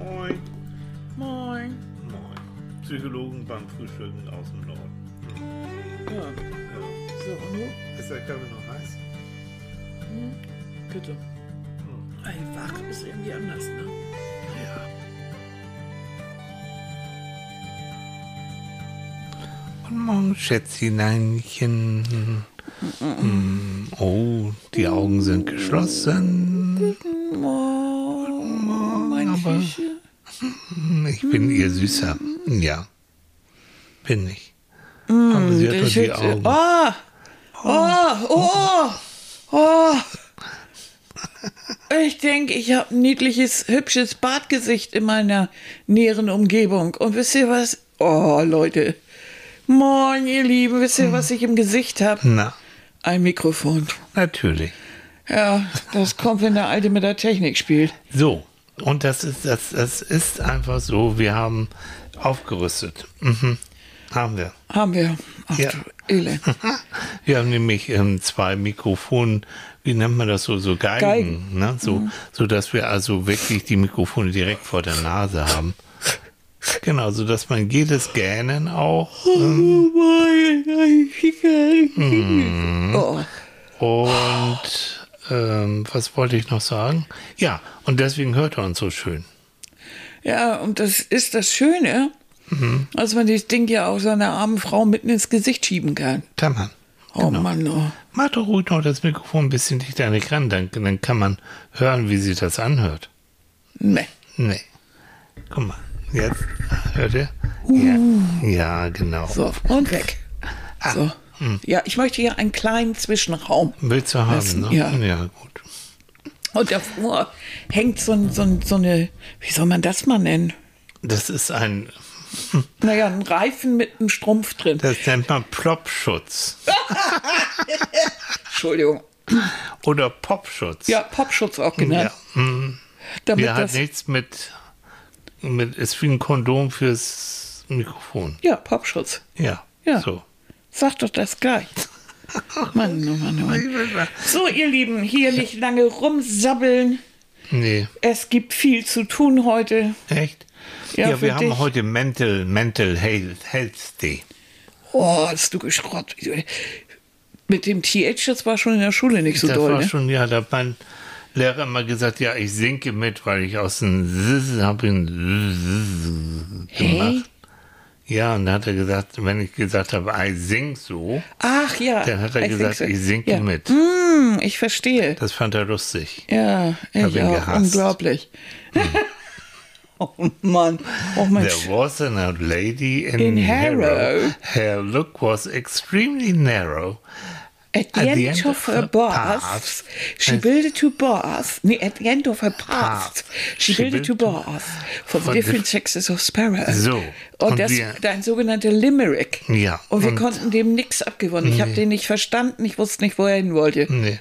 Moin. Moin. Moin. Psychologen beim Frühstücken aus dem Norden. Ja, Ja. so, und du? Ist der Kaffee noch heiß? Bitte. Ey, wach ist irgendwie anders, ne? Ja. Guten Morgen, Schätzcheneinchen. Hm, Oh, die Augen sind geschlossen. Morgen, mein aber- Fischchen. Hm, Ich bin ihr Süßer. Ja. Bin ich. Aber sie hat Ich die Augen. Oh, oh, oh, oh. Ich denke, ich habe ein niedliches, hübsches Bartgesicht in meiner näheren Umgebung. Und wisst ihr was? Oh, Leute. Moin, ihr Lieben. Wisst ihr, was ich im Gesicht habe? Na, Ein Mikrofon. natürlich. Ja, das kommt, wenn der Alte mit der Technik spielt. So, und das ist, das, das ist einfach so, wir haben aufgerüstet. Mhm. Haben wir. Haben wir. Ach Ja. Elend. Wir haben nämlich ähm, zwei Mikrofone, wie nennt man das so, so Geigen, Geigen. Ne? So, so dass wir also wirklich die Mikrofone direkt vor der Nase haben. Genau, so dass man jedes Gähnen auch ähm, Oh. und ähm, was wollte ich noch sagen? Ja, und deswegen hört er uns so schön. Ja, und das ist das Schöne, dass man das Ding ja auch seiner armen Frau mitten ins Gesicht schieben kann. Tamam. Oh Mann, oh. Mach doch ruhig noch das Mikrofon ein bisschen dichter an den ran, dann, dann kann man hören, wie sich das anhört. Nee. Nee. Guck mal, jetzt hört ihr? Ja, ja genau. So, und weg. Ah, So. Ja, ich möchte hier einen kleinen Zwischenraum. Willst du haben, Lassen, ne? ja. ja, gut. Und davor hängt so, ein- so, ein- so eine, wie soll man das mal nennen? Das ist ein, Naja, ein Reifen mit einem Strumpf drin. das nennt man Plopschutz Entschuldigung. oder Popschutz. Ja, Popschutz auch ja. genannt. Damit Der hat das, nichts mit, mit, ist wie ein Kondom fürs Mikrofon. ja, Popschutz. Ja, Ja. so. Sag doch das gleich. Mann, oh Mann, oh Mann. So, ihr Lieben, hier nicht lange rumsabbeln. Nee, Es gibt viel zu tun heute. echt? Ja, Ja, wir haben dich. heute Mental, Mental Health, Health Day. Oh, hast du geschrott. Mit dem TH, das war schon in der Schule nicht so das doll, war ne? schon, ja, da hat mein Lehrer immer gesagt, ja, ich sinke mit, weil ich aus dem Zzz habe ihn Zzz gemacht. Ja, und dann hat er gesagt, wenn ich gesagt habe, I sing so, Ach ja. dann hat er I gesagt, so. ich sinke ja. mit. Hm, ich verstehe. Das fand er lustig. Ja, Hab ich ihn auch. gehasst. Unglaublich. oh Mann. Oh mein There was an old lady in, In Harrow. Her look was extremely narrow. At the, end, of her bath, path, she built two baths. Nee, at the end of her path, she, She built baths for the different diff- sexes of sparrows. So, Und, und das wir- ein sogenannter Limerick. Ja, Und wir und- konnten dem nichts abgewonnen. Ich habe den nicht verstanden. Ich wusste nicht, wo er hin wollte. Nee.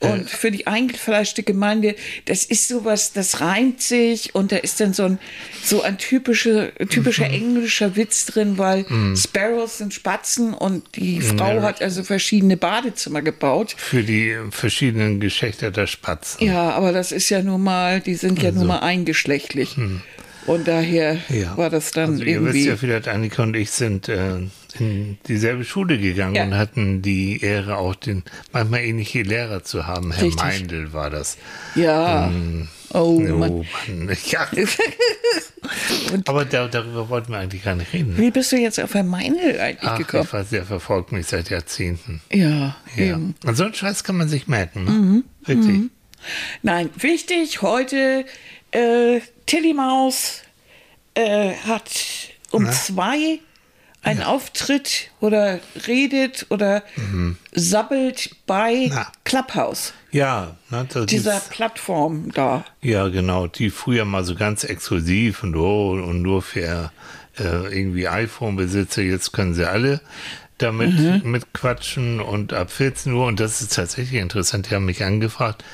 Und für die eingefleischte Gemeinde, das ist sowas, das reimt sich und da ist dann so ein, so ein typischer, typischer Mhm. englischer Witz drin, weil Sparrows sind Spatzen und die Frau hat also verschiedene Badezimmer gebaut. Für die verschiedenen Geschlechter der Spatzen. Ja, aber das ist ja nun mal, die sind ja nun mal eingeschlechtlich. Und daher Also. Hm. Ja. war das dann Also ihr wisst irgendwie. ja vielleicht, Annika und ich sind äh, in dieselbe Schule gegangen Ja. und hatten die Ehre, auch den manchmal ähnliche Lehrer zu haben. Herr Richtig. Meindl war das. ja. Oh, Oh Mann. Mann. Ja. Aber da, darüber wollten wir eigentlich gar nicht reden. Wie bist du jetzt auf Herr Meinl eigentlich Ach, gekommen? ich weiß, der verfolgt mich seit Jahrzehnten. Ja, Ja. eben. Und so einen Scheiß kann man sich merken. Ne? Mhm. Wirklich. Nein, wichtig, heute äh, Tilly Maus äh, hat um Na? zwei einen Auftritt oder redet oder sabbelt bei Mhm. Na. Clubhouse, Ja, ne, dieser Plattform da. Ja, genau, die früher mal so ganz exklusiv und, oh, und nur für äh, irgendwie iPhone-Besitzer, jetzt können sie alle damit mitquatschen und ab 14 Uhr, und das ist tatsächlich interessant, die haben mich angefragt,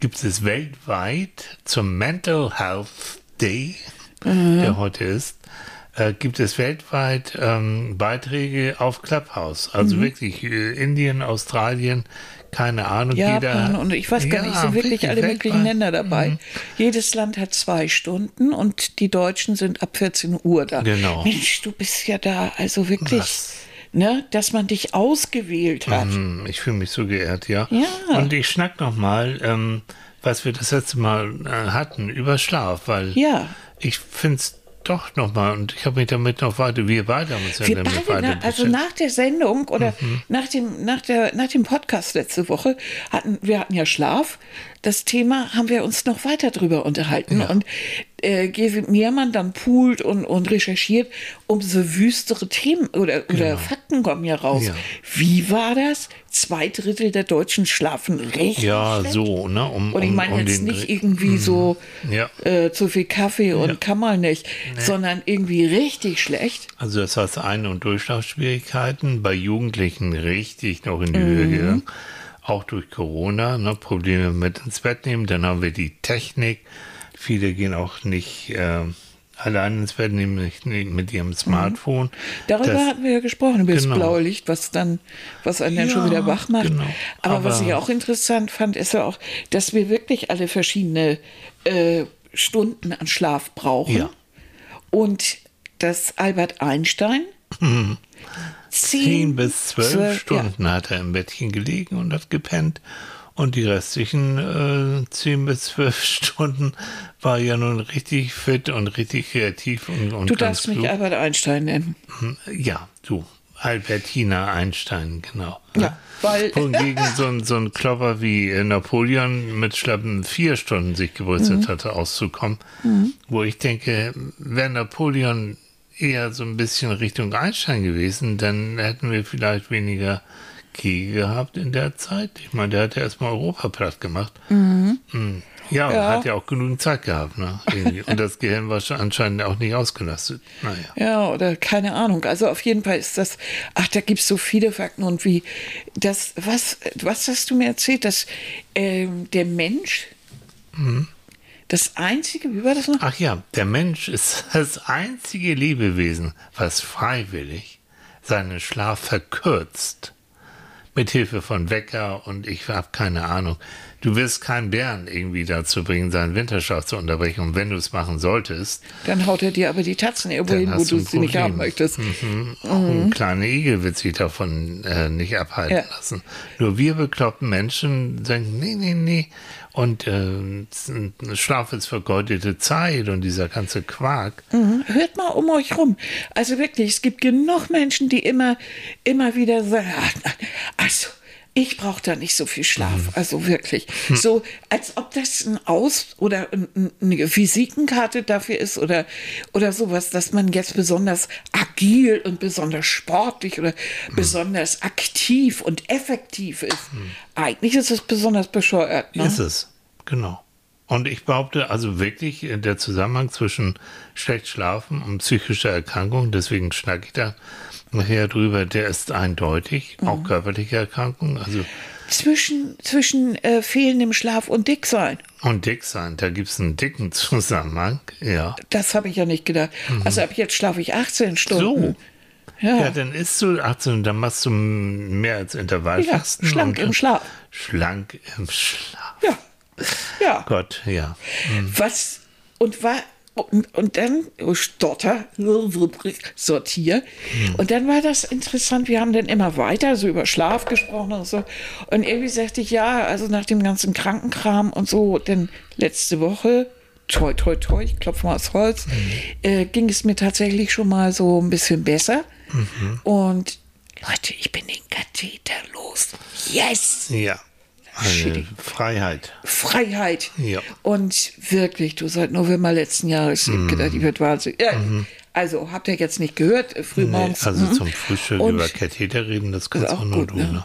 gibt es weltweit zum Mental Health Day, der heute ist, äh, gibt es weltweit ähm, Beiträge auf Clubhouse. Also wirklich äh, Indien, Australien, keine Ahnung. Japan jeder, und ich weiß gar Ja, nicht, sind wirklich alle möglichen weltweit. Länder dabei. Mhm. Jedes Land hat zwei Stunden und die Deutschen sind ab 14 Uhr da. Genau. Mensch, du bist ja da, also wirklich, Was? ne, dass man dich ausgewählt hat. Hm, Ich fühle mich so geehrt, ja. Ja. Und ich schnack noch mal, ähm, was wir das letzte Mal äh, hatten, über Schlaf, weil Ja. ich finde es doch noch mal, und ich habe mich damit noch weiter, wir beide haben uns ja Wir damit beide, weiter na, also beschäftigt. nach der Sendung oder Mhm. nach, dem, nach, der, nach dem Podcast letzte Woche hatten wir hatten ja Schlaf. Das Thema haben wir uns noch weiter drüber unterhalten. Und äh, je mehr man dann poolt und, und recherchiert, umso wüstere Themen oder, oder Fakten kommen ja raus. Ja. Wie war das? Zwei Drittel der Deutschen schlafen richtig. Ja, schlecht. so, ne? Um, Und ich um, meine um jetzt den nicht irgendwie so Ja. äh, zu viel Kaffee und kann man nicht, sondern irgendwie richtig schlecht. Also das heißt Ein- und Durchschlafschwierigkeiten bei Jugendlichen richtig noch in die Mhm. Höhe gegangen. Auch durch Corona, ne, Probleme mit ins Bett nehmen. Dann haben wir die Technik. Viele gehen auch nicht äh, allein ins Bett, nehmen nicht, nicht mit ihrem Smartphone. Darüber Das- hatten wir ja gesprochen, über Genau. das blaue Licht, was dann, was einen dann schon wieder wach macht. genau. Aber, was Aber- ich auch interessant fand, ist ja auch, dass wir wirklich alle verschiedene äh, Stunden an Schlaf brauchen. Ja. Und dass Albert Einstein Zehn bis zwölf Stunden hat er im Bettchen gelegen und hat gepennt. Und die restlichen äh, zehn bis zwölf Stunden war ja nun richtig fit und richtig kreativ und, und Du darfst mich. Albert Einstein nennen. Ja, du. Albertina Einstein, genau. Ja, weil- Wohingegen so ein, so ein Klopper wie Napoleon mit schlappen vier Stunden sich gebrüstet Mhm. hatte, auszukommen. Wo ich denke, wäre Napoleon eher so ein bisschen Richtung Einstein gewesen, dann hätten wir vielleicht weniger Kriege gehabt in der Zeit. Ich meine, der hat ja erstmal Europa platt gemacht. Mhm. Ja, und Ja. hat ja auch genug Zeit gehabt. Ne? Und das Gehirn war schon anscheinend auch nicht ausgelastet. Naja. Ja, oder keine Ahnung. Also auf jeden Fall ist das, ach, da gibt es so viele Fakten und wie das, was, was hast du mir erzählt, dass ähm, der Mensch das einzige, wie war das noch? Ach ja, der Mensch ist das einzige Lebewesen, was freiwillig seinen Schlaf verkürzt. Mit Hilfe von Wecker und ich habe keine Ahnung. Du wirst keinen Bären irgendwie dazu bringen, seinen Winterschlaf zu unterbrechen. Und wenn du es machen solltest, Dann haut er dir aber die Tatzen irgendwo hin, wo du sie nicht haben möchtest. Mhm. Auch ein kleiner Igel wird sich davon äh, nicht abhalten Ja. lassen. Nur wir bekloppten Menschen sagen, nee, nee, nee. Und äh, Schlaf ist vergeudete Zeit und dieser ganze Quark. Mhm. Hört mal um euch rum. Also wirklich, es gibt genug Menschen, die immer, immer wieder sagen, "Ah, nein, also ich brauche da nicht so viel Schlaf. Also wirklich. So, als ob das ein Aus- oder ein- ein- eine Visitenkarte dafür ist oder, oder sowas, dass man jetzt besonders agil und besonders sportlich oder besonders aktiv und effektiv ist. Eigentlich ist es besonders bescheuert. Ne? Ist es, genau. Und ich behaupte, also wirklich äh, der Zusammenhang zwischen schlecht schlafen und psychischer Erkrankung, deswegen schnacke ich da nachher drüber, der ist eindeutig, auch körperliche Erkrankung, also Zwischen, zwischen äh, fehlendem Schlaf und Dicksein. und dick sein, da gibt es einen dicken Zusammenhang, ja. Das habe ich ja nicht gedacht. Also ab jetzt schlafe ich 18 Stunden. Ja, Ja, dann isst du 18, dann machst du mehr als Intervallfasten. Ja, schlank im Schlaf. Schlank im Schlaf. ja. Ja. Gott, ja. Was und war und, und dann oh, Stotter sortier und dann war das interessant. Wir haben dann immer weiter so über Schlaf gesprochen und so und irgendwie sagte ich ja, also nach dem ganzen Krankenkram und so, denn letzte Woche toi toi toi, ich klopfe mal aufs Holz, äh, ging es mir tatsächlich schon mal so ein bisschen besser und Leute, ich bin den Katheter los. Yes! Ja. Eine Shitty. Freiheit. Freiheit. Ja. Und wirklich, du seit November letzten Jahres, ich hab gedacht, ich werde wahnsinnig. Ja, Also, habt ihr jetzt nicht gehört, äh, Nee, frühmorgens? also mhm. zum Frühstück Und- über Katheter reden, das kannst Ist auch nur gut, du. ne? Ne?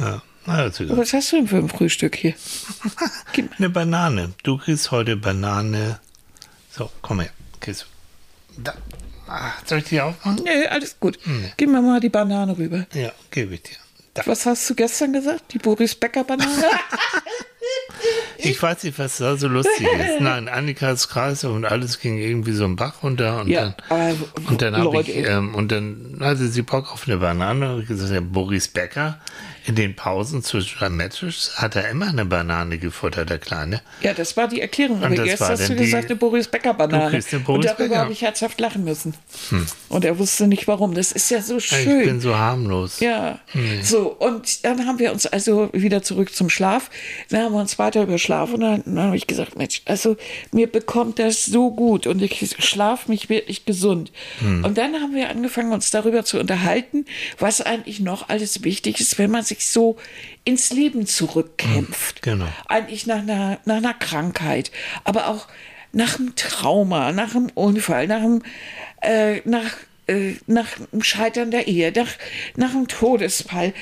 Ja. Na. Was hast du denn für ein Frühstück hier? Eine Banane. Du kriegst heute Banane. So, komm her. Kriegst du. Da. Ah, soll ich die aufmachen? Nö, alles gut. Gib mir mal die Banane rüber. Ja, gebe ich dir. Was hast du gestern gesagt? Die Boris Becker Banane? Ich weiß nicht, was da so lustig ist. Nein, Annikas Kreise und alles ging irgendwie so einen Bach runter und Ja, dann, aber und dann habe ich, ähm, und dann hatte sie Bock auf eine Banane und ich gesagt, ja, Boris Becker, In den Pausen zwischen Matches hat er immer eine Banane gefuttert, der Kleine. Ja, das war die Erklärung. Und Aber jetzt hast du gesagt, eine Boris Becker Banane. Du kriegst eine Und darüber habe ich herzhaft lachen müssen. Und er wusste nicht warum. Das ist ja so Ich schön. bin so harmlos. Ja, so, und dann haben wir uns also wieder zurück zum Schlaf. Dann haben wir uns weiter überschlafen und dann, dann habe ich gesagt, Mensch, also mir bekommt das so gut und ich schlafe mich wirklich gesund. Und dann haben wir angefangen, uns darüber zu unterhalten, was eigentlich noch alles wichtig ist, wenn man sich so ins Leben zurückkämpft. Genau. Eigentlich nach einer, nach einer Krankheit, aber auch nach einem Trauma, nach einem Unfall, nach einem, äh, nach, äh, nach dem Scheitern der Ehe, nach, nach einem Todesfall.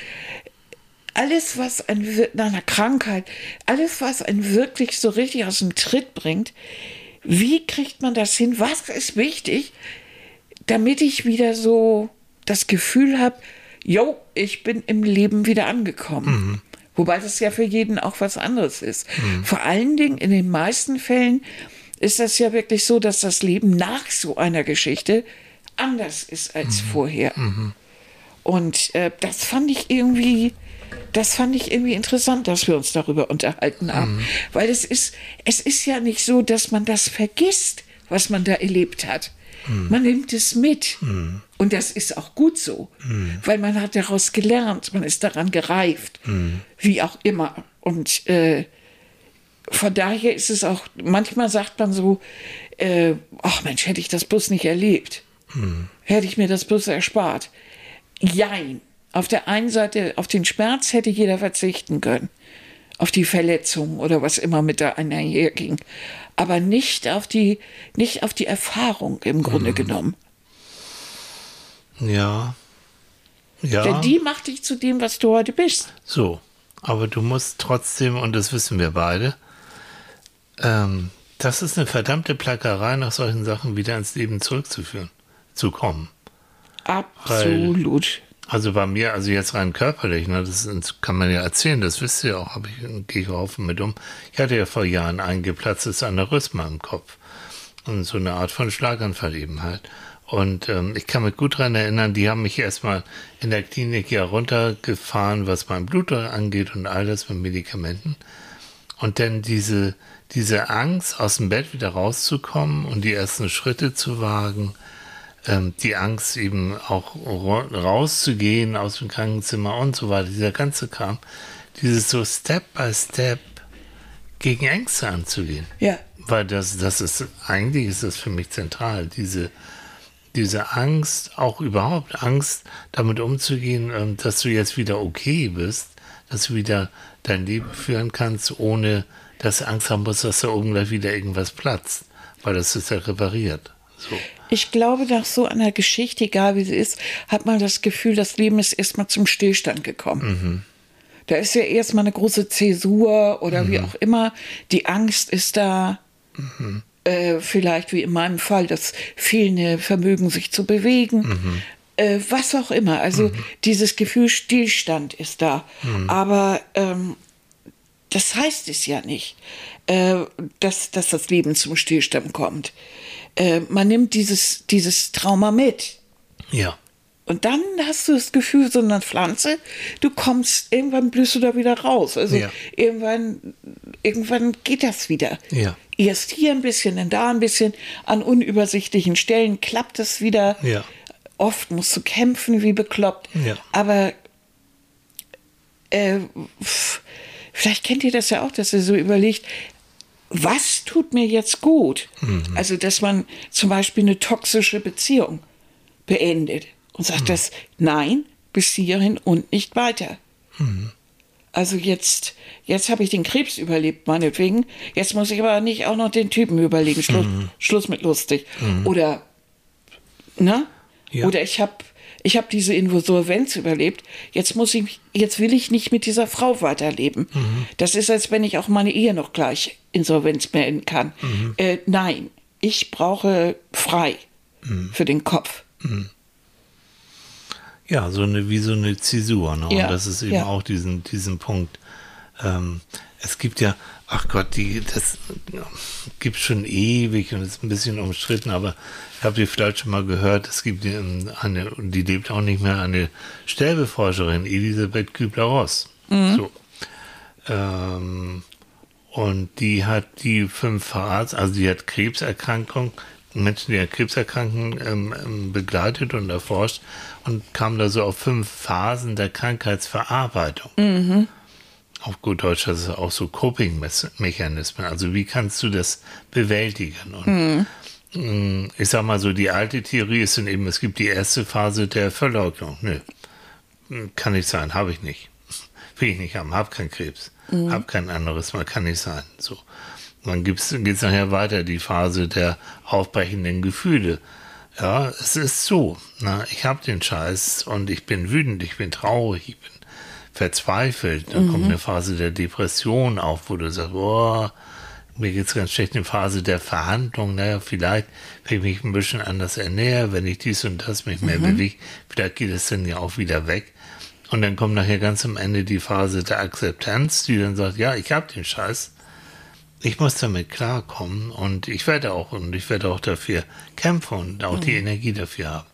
Alles, was ein, nach einer Krankheit, alles, was einen wirklich so richtig aus dem Tritt bringt, wie kriegt man das hin? Was ist wichtig, damit ich wieder so das Gefühl habe, yo, ich bin im Leben wieder angekommen. Wobei das ja für jeden auch was anderes ist. Vor allen Dingen in den meisten Fällen ist das ja wirklich so, dass das Leben nach so einer Geschichte anders ist als vorher. Und äh, das fand ich irgendwie, das fand ich irgendwie interessant, dass wir uns darüber unterhalten haben. Weil es ist, es ist ja nicht so, dass man das vergisst, was man da erlebt hat. Man nimmt es mit. Und das ist auch gut so, weil man hat daraus gelernt, man ist daran gereift, wie auch immer. Und äh, von daher ist es auch, manchmal sagt man so, äh, ach Mensch, hätte ich das bloß nicht erlebt. Hätte ich mir das bloß erspart. Jein. Auf der einen Seite, auf den Schmerz hätte jeder verzichten können. Auf die Verletzung oder was immer mit da einherging. Aber nicht auf die, nicht auf die Erfahrung im Grunde genommen. Ja. Ja. Denn die macht dich zu dem, was du heute bist. So, aber du musst trotzdem, und das wissen wir beide, ähm, das ist eine verdammte Plackerei, nach solchen Sachen wieder ins Leben zurückzuführen, zu kommen. Absolut. Also bei mir, also jetzt rein körperlich, ne, das kann man ja erzählen, das wisst ihr auch, habe ich, gehe ich auch offen mit um. Ich hatte ja vor Jahren ein geplatztes Aneurysma im Kopf. Und so eine Art von Schlaganfall eben halt. Und ähm, ich kann mich gut daran erinnern, die haben mich erstmal in der Klinik ja runtergefahren, was mein Blutdruck angeht und all das mit Medikamenten. Und dann diese, diese Angst, aus dem Bett wieder rauszukommen und die ersten Schritte zu wagen, ähm, die Angst eben auch ra- rauszugehen aus dem Krankenzimmer und so weiter, dieser ganze Kram, dieses so Step by Step gegen Ängste anzugehen. Ja. Weil das, das ist, eigentlich ist das für mich zentral, diese, diese Angst, auch überhaupt Angst, damit umzugehen, ähm, dass du jetzt wieder okay bist, dass du wieder dein Leben führen kannst, ohne dass du Angst haben musst, dass da oben gleich wieder irgendwas platzt, weil das ist ja repariert. So. Ich glaube, nach so einer Geschichte, egal wie sie ist, hat man das Gefühl, das Leben ist erstmal zum Stillstand gekommen. Da ist ja erstmal eine große Zäsur oder wie auch immer. Die Angst ist da. Äh, vielleicht wie in meinem Fall das fehlende Vermögen, sich zu bewegen. Äh, was auch immer. Also dieses Gefühl Stillstand ist da. Aber ähm, das heißt es ja nicht, äh, dass, dass das Leben zum Stillstand kommt. Äh, man nimmt dieses, dieses Trauma mit. Ja. Und dann hast du das Gefühl, so eine Pflanze, du kommst, irgendwann blühst du da wieder raus. Also Ja. irgendwann, irgendwann geht das wieder. Ja. Erst hier ein bisschen, dann da ein bisschen, an unübersichtlichen Stellen klappt es wieder. Ja. Oft musst du kämpfen wie bekloppt. Aber äh, vielleicht kennt ihr das ja auch, dass ihr so überlegt, was tut mir jetzt gut? Also, dass man zum Beispiel eine toxische Beziehung beendet und sagt das, nein, bis hierhin und nicht weiter. Also jetzt, jetzt habe ich den Krebs überlebt, meinetwegen. Jetzt muss ich aber nicht auch noch den Typen überlegen. Schluss, Schluss mit lustig. Oder, ne? Ja. Oder ich habe ich hab diese Insolvenz überlebt. Jetzt muss ich, jetzt will ich nicht mit dieser Frau weiterleben. Das ist, als wenn ich auch meine Ehe noch gleich Insolvenz melden kann. Äh, nein, ich brauche frei für den Kopf. Ja, so eine, wie so eine Zäsur. Ne? Ja, Und das ist eben ja. auch diesen, diesen Punkt. Ähm, es gibt ja, ach Gott, die, das gibt schon ewig und ist ein bisschen umstritten, aber ich habe die vielleicht schon mal gehört, es gibt eine, die lebt auch nicht mehr, eine Sterbeforscherin, Elisabeth Kübler-Ross. Mhm. So. Ähm, und die hat die fünf Verarzt, also die hat Krebserkrankung, Menschen, die an Krebserkrankungen ähm, ähm, begleitet und erforscht und kam da so auf fünf Phasen der Krankheitsverarbeitung. Mhm. Auf gut Deutsch, das ist auch so Coping-Mechanismen. Also wie kannst du das bewältigen? Und mhm. Mm, ich sag mal so, die alte Theorie ist dann eben, es gibt die erste Phase der Verleugnung. Nö, kann nicht sein, habe ich nicht. Will ich nicht haben, habe keinen Krebs, mhm. habe kein anderes, mal kann nicht sein. So. Dann geht es nachher weiter, die Phase der aufbrechenden Gefühle. Ja, es ist so. Na, ich habe den Scheiß und ich bin wütend, ich bin traurig, ich bin verzweifelt. Dann mhm. kommt eine Phase der Depression auf, wo du sagst, boah, mir geht es ganz schlecht. Eine Phase der Verhandlung, naja, vielleicht, wenn ich mich ein bisschen anders ernähre, wenn ich dies und das mich mehr mhm. bewege, vielleicht geht es dann ja auch wieder weg. Und dann kommt nachher ganz am Ende die Phase der Akzeptanz, die dann sagt, ja, ich habe den Scheiß ich muss damit klarkommen und ich werde auch und ich werde auch dafür kämpfen und auch mhm. die Energie dafür haben.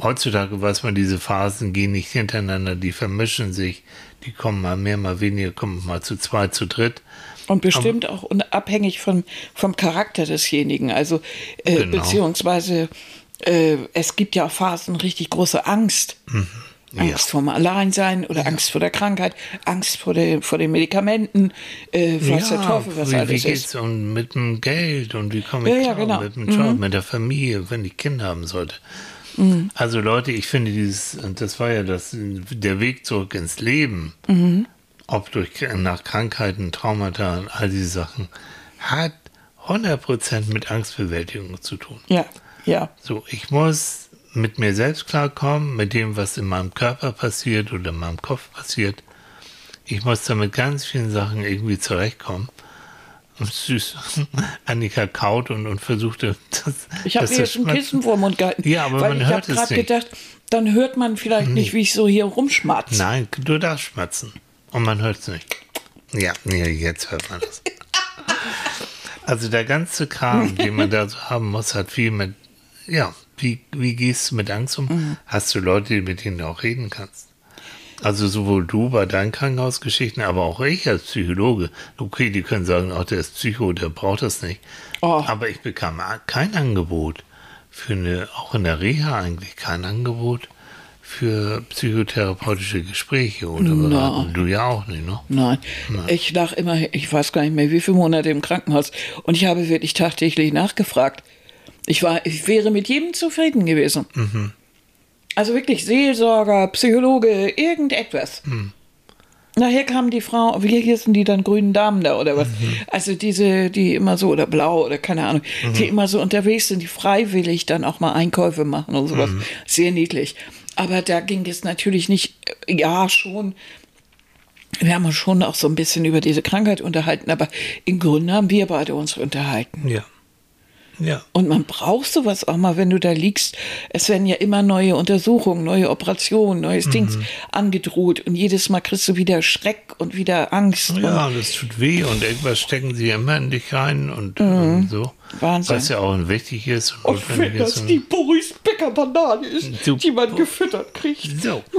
Heutzutage weiß man, diese Phasen gehen nicht hintereinander, die vermischen sich, die kommen mal mehr, mal weniger, kommen mal zu zwei, zu dritt. Und bestimmt Aber, auch unabhängig von, vom Charakter desjenigen. Also äh, genau. beziehungsweise äh, es gibt ja auch Phasen richtig große Angst. Mhm. Angst ja. vorm Alleinsein oder ja. Angst vor der Krankheit, Angst vor, der, vor den Medikamenten, äh, weiß ja, der Teufel, was wie, alles wie geht's ist. Und mit dem Geld und wie komme ich ja, klar, genau. mit dem Job, mhm. mit der Familie, wenn ich Kinder haben sollte. Mhm. Also Leute, ich finde dieses, das war ja das, der Weg zurück ins Leben, mhm. ob durch nach Krankheiten, Traumata und all diese Sachen, hat 100% mit Angstbewältigung zu tun. Ja, ja. So, ich muss mit mir selbst klarkommen, mit dem, was in meinem Körper passiert oder in meinem Kopf passiert. Ich muss da mit ganz vielen Sachen irgendwie zurechtkommen. Und süß. Annika kaut und, und versuchte das. Ich habe mir jetzt ein Kissen vor den Mund gehalten. Ja, aber man hört es nicht. Ich gedacht, dann hört man vielleicht nee. nicht, wie ich so hier rumschmatze. Nein, du darfst schmatzen. Und man hört es nicht. Ja, nee, jetzt hört man das. also der ganze Kram, den man da so haben muss, hat viel mit, ja, wie, wie gehst du mit Angst um? Mhm. Hast du Leute, mit denen du auch reden kannst? Also sowohl du bei deinen Krankenhausgeschichten, aber auch ich als Psychologe. Okay, die können sagen, auch der ist Psycho, der braucht das nicht. Oh. Aber ich bekam kein Angebot für eine, auch in der Reha eigentlich kein Angebot für psychotherapeutische Gespräche oder Beratung. Du ja auch nicht, ne? Nein. Nein. Ich lag immer, ich weiß gar nicht mehr, wie viele Monate im Krankenhaus. Und ich habe wirklich tagtäglich nachgefragt. Ich, war, ich wäre mit jedem zufrieden gewesen. Mhm. Also wirklich Seelsorger, Psychologe, irgendetwas. Mhm. Nachher kamen die Frau, wie hießen die dann grünen Damen da oder was? Mhm. Also diese, die immer so, oder blau oder keine Ahnung, mhm. die immer so unterwegs sind, die freiwillig dann auch mal Einkäufe machen und sowas. Mhm. Sehr niedlich. Aber da ging es natürlich nicht, ja, schon. Wir haben uns schon auch so ein bisschen über diese Krankheit unterhalten, aber im Grunde haben wir beide uns unterhalten. Ja. Ja. Und man braucht sowas auch mal, wenn du da liegst. Es werden ja immer neue Untersuchungen, neue Operationen, neues mhm. Dings angedroht. Und jedes Mal kriegst du wieder Schreck und wieder Angst. Ja, und es tut weh und irgendwas stecken sie immer in dich rein und, mhm. und so. Wahnsinn. Was ja auch wichtig ist. Und, und wenn das die Boris Becker Banane ist, so, die man gefüttert kriegt. So.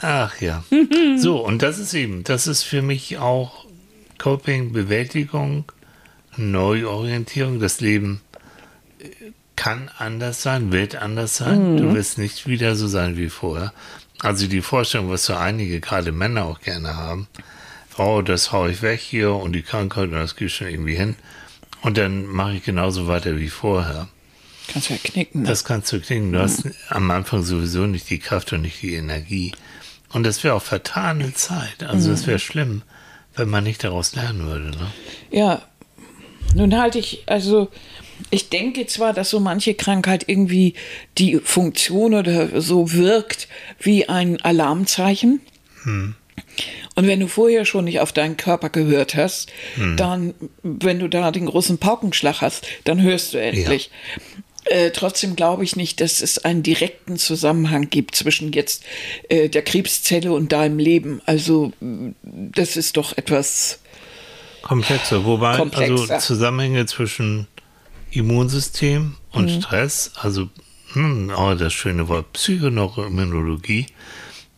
Ach ja. So, und das ist eben, das ist für mich auch Coping, Bewältigung, Neuorientierung. Das Leben kann anders sein, wird anders sein. Mhm. Du wirst nicht wieder so sein wie vorher. Also die Vorstellung, was so einige, gerade Männer auch gerne haben, oh, das haue ich weg hier und die Krankheit und das geht schon irgendwie hin. Und dann mache ich genauso weiter wie vorher. Kannst du ja knicken. Ne? Das kannst du knicken. Du mhm. hast am Anfang sowieso nicht die Kraft und nicht die Energie. Und das wäre auch vertane Zeit. Also mhm. das wäre schlimm wenn man nicht daraus lernen würde. Ne? Ja, nun halte ich, also ich denke zwar, dass so manche Krankheit irgendwie die Funktion oder so wirkt wie ein Alarmzeichen. Hm. Und wenn du vorher schon nicht auf deinen Körper gehört hast, hm. dann, wenn du da den großen Paukenschlag hast, dann hörst du endlich. Äh, trotzdem glaube ich nicht, dass es einen direkten Zusammenhang gibt zwischen jetzt äh, der Krebszelle und deinem Leben. Also das ist doch etwas komplexer. Wobei komplexer. also Zusammenhänge zwischen Immunsystem und mhm. Stress, also hm, oh, das schöne Wort Psychoneuroimmunologie.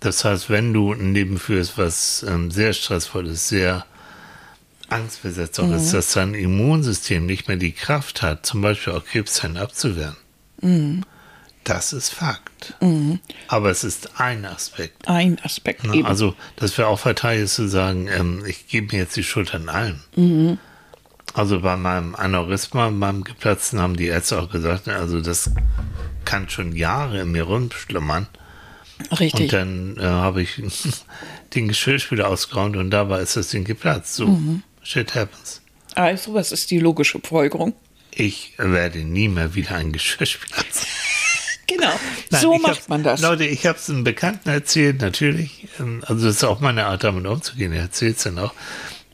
Das heißt, wenn du ein Leben führst, was ähm, sehr stressvoll ist, sehr auch mhm. ist, dass dein Immunsystem nicht mehr die Kraft hat, zum Beispiel auch Krebszellen abzuwehren. Mhm. Das ist Fakt. Mhm. Aber es ist ein Aspekt. Ein Aspekt. Na, also, das wäre auch verteidigt zu sagen, ähm, ich gebe mir jetzt die Schuld an allem. Also bei meinem Aneurysma, beim Geplatzten, haben die Ärzte auch gesagt, also das kann schon Jahre in mir rumschlummern. Richtig. Und dann äh, habe ich den Geschirrspüler ausgeräumt und dabei ist das Ding geplatzt. So, mhm. Shit happens. Also, was ist die logische Folgerung? Ich werde nie mehr wieder einen Geschirrspüler Genau, Nein, so macht man das. Leute, ich habe es einem Bekannten erzählt, natürlich. Ähm, also das ist auch meine Art, damit umzugehen. Er erzählt es dann auch.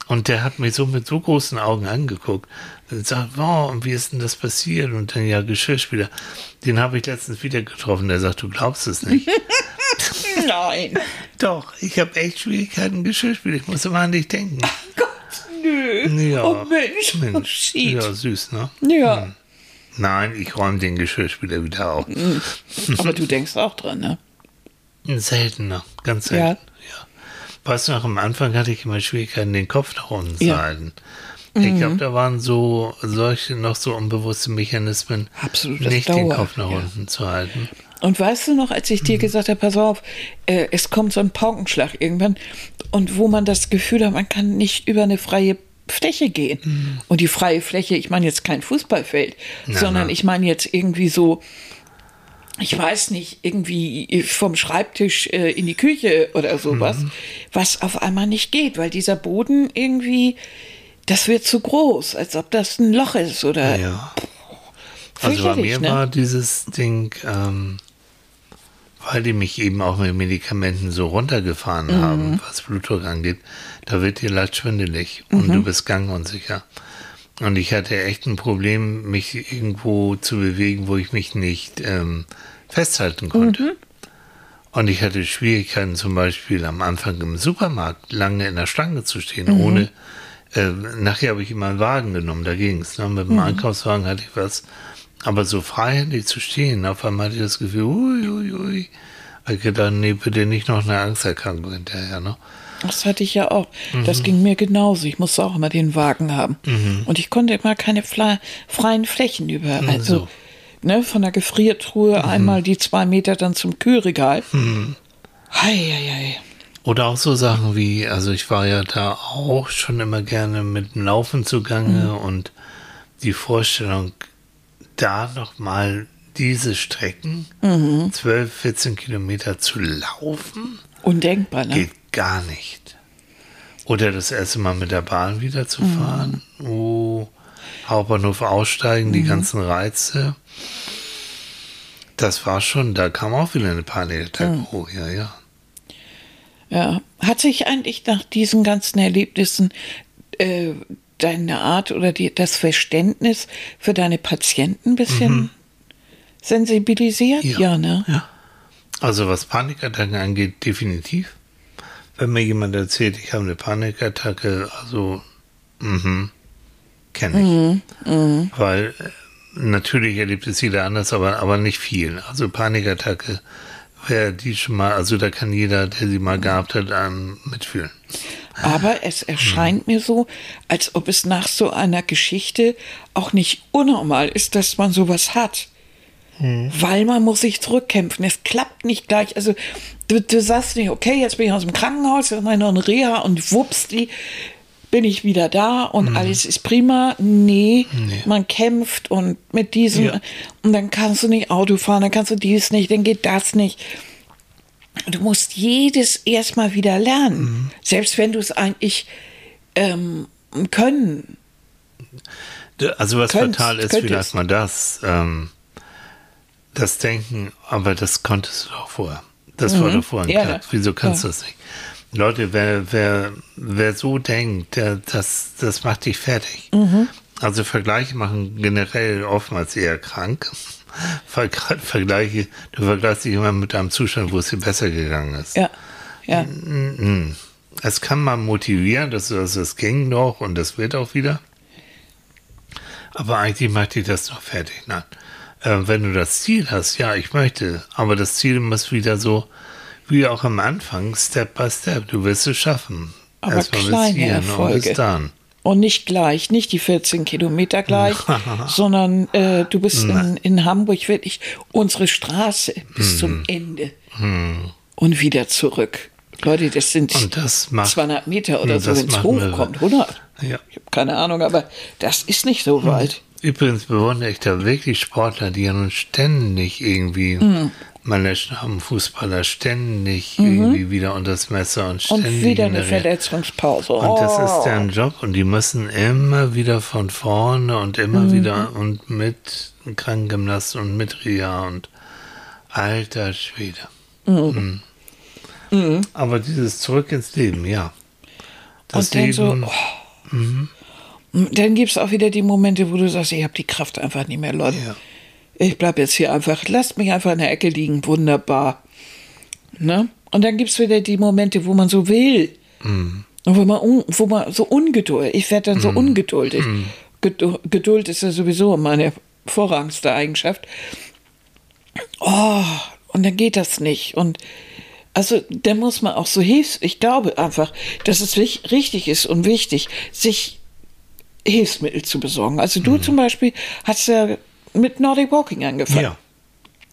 Und der hat mich so mit so großen Augen angeguckt. Und sagt, wow, und wie ist denn das passiert? Und dann ja, Geschirrspüler. Den habe ich letztens wieder getroffen. Der sagt, du glaubst es nicht. Nein. Doch, ich habe echt Schwierigkeiten, Geschirrspüler. Ich muss immer an dich denken. Gott, nö. Ja, oh Mensch, Mensch. Ja, süß, ne? Ja. Hm. Nein, ich räume den Geschirrspüler wieder auf. Hm. Aber du denkst auch dran, ne? Seltener, ganz selten. Ja. ja. Weißt du noch, am Anfang hatte ich immer Schwierigkeiten, den Kopf nach unten zu ja. halten. Ich mhm. glaube, da waren so solche noch so unbewusste Mechanismen, Absolut, nicht den Kopf nach unten zu halten. Und weißt du noch, als ich dir mhm. gesagt habe, pass auf, äh, es kommt so ein Paukenschlag irgendwann und wo man das Gefühl hat, man kann nicht über eine freie Fläche gehen. Mhm. Und die freie Fläche, ich meine jetzt kein Fußballfeld, na, sondern na. ich meine jetzt irgendwie so, ich weiß nicht, irgendwie vom Schreibtisch äh, in die Küche oder sowas, mhm. was auf einmal nicht geht, weil dieser Boden irgendwie, das wird zu groß, als ob das ein Loch ist oder. Ja. Also bei mir ne? war dieses Ding, ähm, weil die mich eben auch mit Medikamenten so runtergefahren mhm. haben, was Blutdruck angeht, da wird dir leicht schwindelig und mhm. du bist gangunsicher. Und ich hatte echt ein Problem, mich irgendwo zu bewegen, wo ich mich nicht ähm, festhalten konnte. Mhm. Und ich hatte Schwierigkeiten, zum Beispiel am Anfang im Supermarkt lange in der Stange zu stehen, mhm. ohne. Äh, nachher habe ich immer einen Wagen genommen, da ging es. Ne? Mit dem mhm. Einkaufswagen hatte ich was. Aber so freihändig zu stehen, auf einmal hatte ich das Gefühl, uiuiui. Ui, ui. Ich gedacht, nee, bitte nicht noch eine Angsterkrankung hinterher. Ne? Das hatte ich ja auch. Mhm. Das ging mir genauso. Ich musste auch immer den Wagen haben. Mhm. Und ich konnte immer keine freien Flächen über. Also so. ne, von der Gefriertruhe mhm. einmal die zwei Meter dann zum Kühlregal. Mhm. Hei, hei, hei. Oder auch so Sachen wie, also ich war ja da auch schon immer gerne mit dem Laufen zugange mhm. und die Vorstellung, da nochmal diese Strecken, mhm. 12, 14 Kilometer zu laufen. Undenkbar, ne? Geht gar nicht. Oder das erste Mal mit der Bahn wieder zu mhm. fahren. Oh, Hauptbahnhof aussteigen, mhm. die ganzen Reize. Das war schon, da kam auch wieder eine Panikattacke mhm. hoch, ja, ja. Ja, hat sich eigentlich nach diesen ganzen Erlebnissen äh, deine Art oder die, das Verständnis für deine Patienten ein bisschen mhm. sensibilisiert? Ja, ja, ne? Ja. Also was Panikattacken angeht, definitiv wenn mir jemand erzählt, ich habe eine Panikattacke, also, mhm, kenne ich. Mhm, mh. Weil äh, natürlich erlebt es jeder anders, aber, aber nicht viel. Also Panikattacke, wer die schon mal, also da kann jeder, der sie mal gehabt hat, einem mitfühlen. Aber es erscheint mir so, als ob es nach so einer Geschichte auch nicht unnormal ist, dass man sowas hat. Mhm. Weil man muss sich zurückkämpfen. Es klappt nicht gleich. Also Du, du sagst nicht, okay, jetzt bin ich aus dem Krankenhaus, jetzt mache ich noch eine Reha und wups, die bin ich wieder da und mhm. alles ist prima. Nee, nee, man kämpft und mit diesem, ja. und dann kannst du nicht Auto fahren, dann kannst du dies nicht, dann geht das nicht. Du musst jedes erstmal wieder lernen, mhm. selbst wenn du es eigentlich ähm, können. Also was könntest, fatal ist, könntest. vielleicht mal das, ähm, das Denken, aber das konntest du auch vorher. Das mhm. war doch vorhin ja. klar. Wieso kannst ja. du das nicht? Leute, wer, wer, wer so denkt, der, das, das macht dich fertig. Mhm. Also Vergleiche machen generell oftmals eher krank. Ver vergleiche, du vergleichst dich immer mit einem Zustand, wo es dir besser gegangen ist. Ja, ja. Es kann man motivieren, dass das, das ging noch und das wird auch wieder. Aber eigentlich macht dich das noch fertig. Nein. Äh, wenn du das Ziel hast, ja, ich möchte, aber das Ziel muss wieder so, wie auch am Anfang, Step by Step. Du wirst es schaffen. Aber Erstmal bis kleine hierhin und bis dann. Und nicht gleich, nicht die 14 Kilometer gleich, sondern äh, du bist in, in Hamburg wirklich unsere Straße bis zum Ende und wieder zurück. Leute, das sind das macht- 200 Meter oder und so, wenn es hochkommt, 100. Ja. Ich habe keine Ahnung, aber das ist nicht so weit. Übrigens bewundere ich da wirklich Sportler, die ja nun ständig irgendwie, Mhm. Man lässt haben Fußballer ständig irgendwie wieder unter das Messer und ständig. Und wieder in eine Verletzungspause. Und das Oh. ist deren Job und die müssen immer wieder von vorne und immer Mhm. wieder und mit Krankengymnast und mit Reha und alter Schwede. Mhm. Aber dieses Zurück ins Leben, ja. Das Und dann so, Leben, oh. Dann gibt es auch wieder die Momente, wo du sagst, ich habe die Kraft einfach nicht mehr, Leute. Ja. Ich bleib jetzt hier einfach, lasst mich einfach in der Ecke liegen, wunderbar. Ne? Und dann gibt es wieder die Momente, wo man so will. Mhm. Und wo man, un, wo man so ungeduldig, ich werde dann so ungeduldig. Mhm. Gedu- Geduld ist ja sowieso meine vorrangigste Eigenschaft. Oh, und dann geht das nicht. Und also, da muss man auch so hilfs. Ich glaube einfach, dass es richtig ist und wichtig, sich Hilfsmittel zu besorgen. Also, du zum Beispiel hast ja mit Nordic Walking angefangen. ja.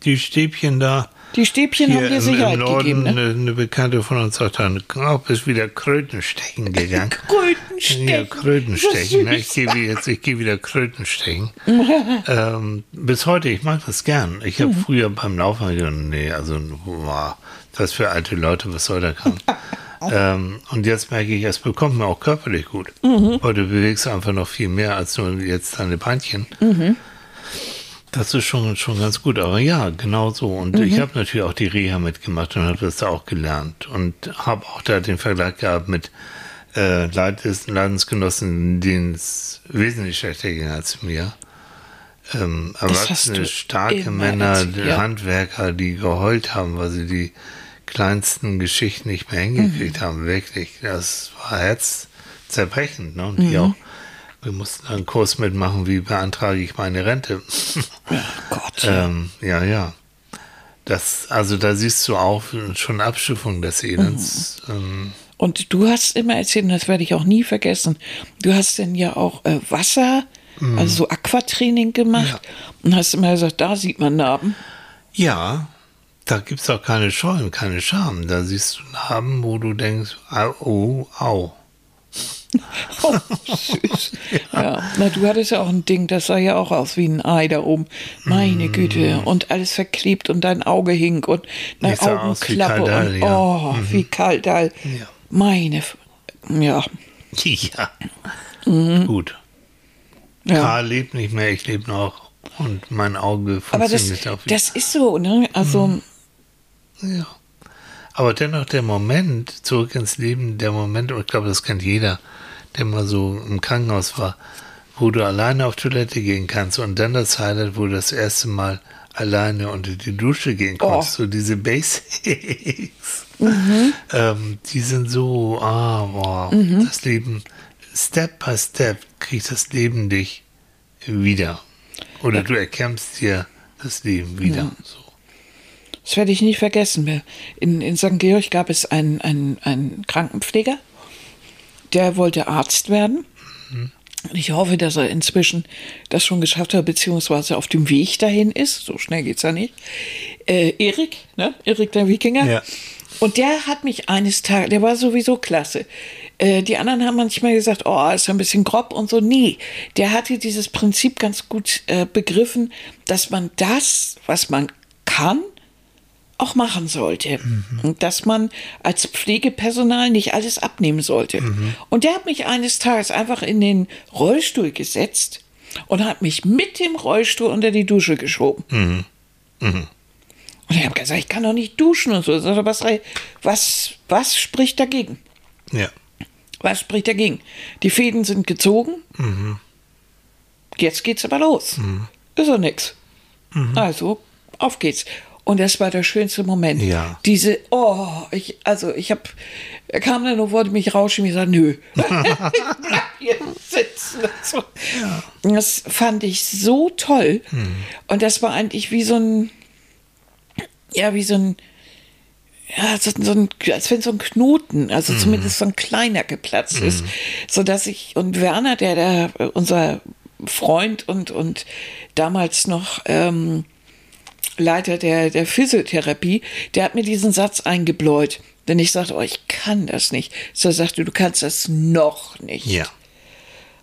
Die Stäbchen da. Die Stäbchen haben dir Sicherheit im Norden gegeben. Ne? eine, eine Bekannte von uns sagt dann, oh, bist wieder Krötenstechen gegangen. Krötenstechen. Ja, Krötenstechen. Ich gehe jetzt, ich gehe wieder Krötenstechen. ähm, bis heute, ich mag das gern. Ich habe früher beim Laufen gedacht, nee, also boah, das für alte Leute, was soll der kann. ähm, und jetzt merke ich, es bekommt mir auch körperlich gut. Weil du bewegst einfach noch viel mehr als nur jetzt deine Beinchen. Das ist schon, schon ganz gut. Aber ja, genau so. Und ich habe natürlich auch die Reha mitgemacht und habe das da auch gelernt. Und habe auch da den Vergleich gehabt mit äh, Leidens- Leidensgenossen, denen es wesentlich schlechter ging als mir. Ähm, erwachsene, starke Männer, erzählt, ja. Handwerker, die geheult haben, weil sie die kleinsten Geschichten nicht mehr hingekriegt haben. Wirklich. Das war herzzerbrechend. Ne? Und die auch, wir mussten einen Kurs mitmachen, wie beantrage ich meine Rente. Gott. Ja. Ähm, ja, ja. Das, also da siehst du auch schon Abstufung des Elends. Ähm, Und du hast immer erzählt, und das werde ich auch nie vergessen, du hast dann ja auch äh, Wasser, also so Aquatraining gemacht und hast immer gesagt, da sieht man Narben. ja, da gibt es auch keine Scheu und keine Scham. Da siehst du Narben, wo du denkst, au, oh, au. Oh, süß. ja, na, du hattest ja auch ein Ding, das sah ja auch aus wie ein Ei da oben. Meine Güte. Und alles verklebt und dein Auge hing und deine Das sah aus wie Augenklappe. Kaldal, und, ja. Oh, wie Kaldal. Ja. Meine. F ja. Ja. Gut. ja. Karl lebt nicht mehr, ich lebe noch. Und mein Auge Aber das, funktioniert auch wieder. das ist so, ne? Also, Ja. Aber dennoch der Moment, zurück ins Leben, der Moment, und ich glaube, das kennt jeder, der mal so im Krankenhaus war, wo du alleine auf Toilette gehen kannst und dann das Highlight, wo du das erste Mal alleine unter die Dusche gehen Oh. konntest, so diese Basics, ähm, die sind so, ah, wow, das Leben, Step by Step kriegt das Leben dich wieder. Oder du erkämpfst dir das Leben wieder. So. Das werde ich nie vergessen. In, in St. Georg gab es einen, einen, einen Krankenpfleger, der wollte Arzt werden. Und ich hoffe, dass er inzwischen das schon geschafft hat, beziehungsweise auf dem Weg dahin ist. So schnell geht's ja nicht. Äh, Erik, ne? Erik der Wikinger. Ja. Und der hat mich eines Tages, der war sowieso klasse. Äh, die anderen haben manchmal gesagt, oh, ist ein bisschen grob und so. Nee, der hatte dieses Prinzip ganz gut äh, begriffen, dass man das, was man kann, auch machen sollte. Und dass man als Pflegepersonal nicht alles abnehmen sollte. Und der hat mich eines Tages einfach in den Rollstuhl gesetzt und hat mich mit dem Rollstuhl unter die Dusche geschoben. Und ich habe gesagt, ich kann doch nicht duschen und so. Was, was, was spricht dagegen? Ja. Was spricht dagegen? Die Fäden sind gezogen. Jetzt geht's aber los. Ist doch nix. Also, auf geht's. Und das war der schönste Moment. Ja. Diese, oh, ich, also ich hab, er kam dann und wollte mich rausschieben. Ich sagte, nö. Hier sitzen. So. Das fand ich so toll. Und das war eigentlich wie so ein, ja, wie so ein, ja, so, so ein, als wenn so ein Knoten, also zumindest so ein kleiner geplatzt ist, so dass ich und Werner, der, der unser Freund und und damals noch ähm, Leiter der der Physiotherapie, der hat mir diesen Satz eingebläut, denn ich sagte, oh, ich kann das nicht. So er sagte, du kannst das noch nicht. Ja.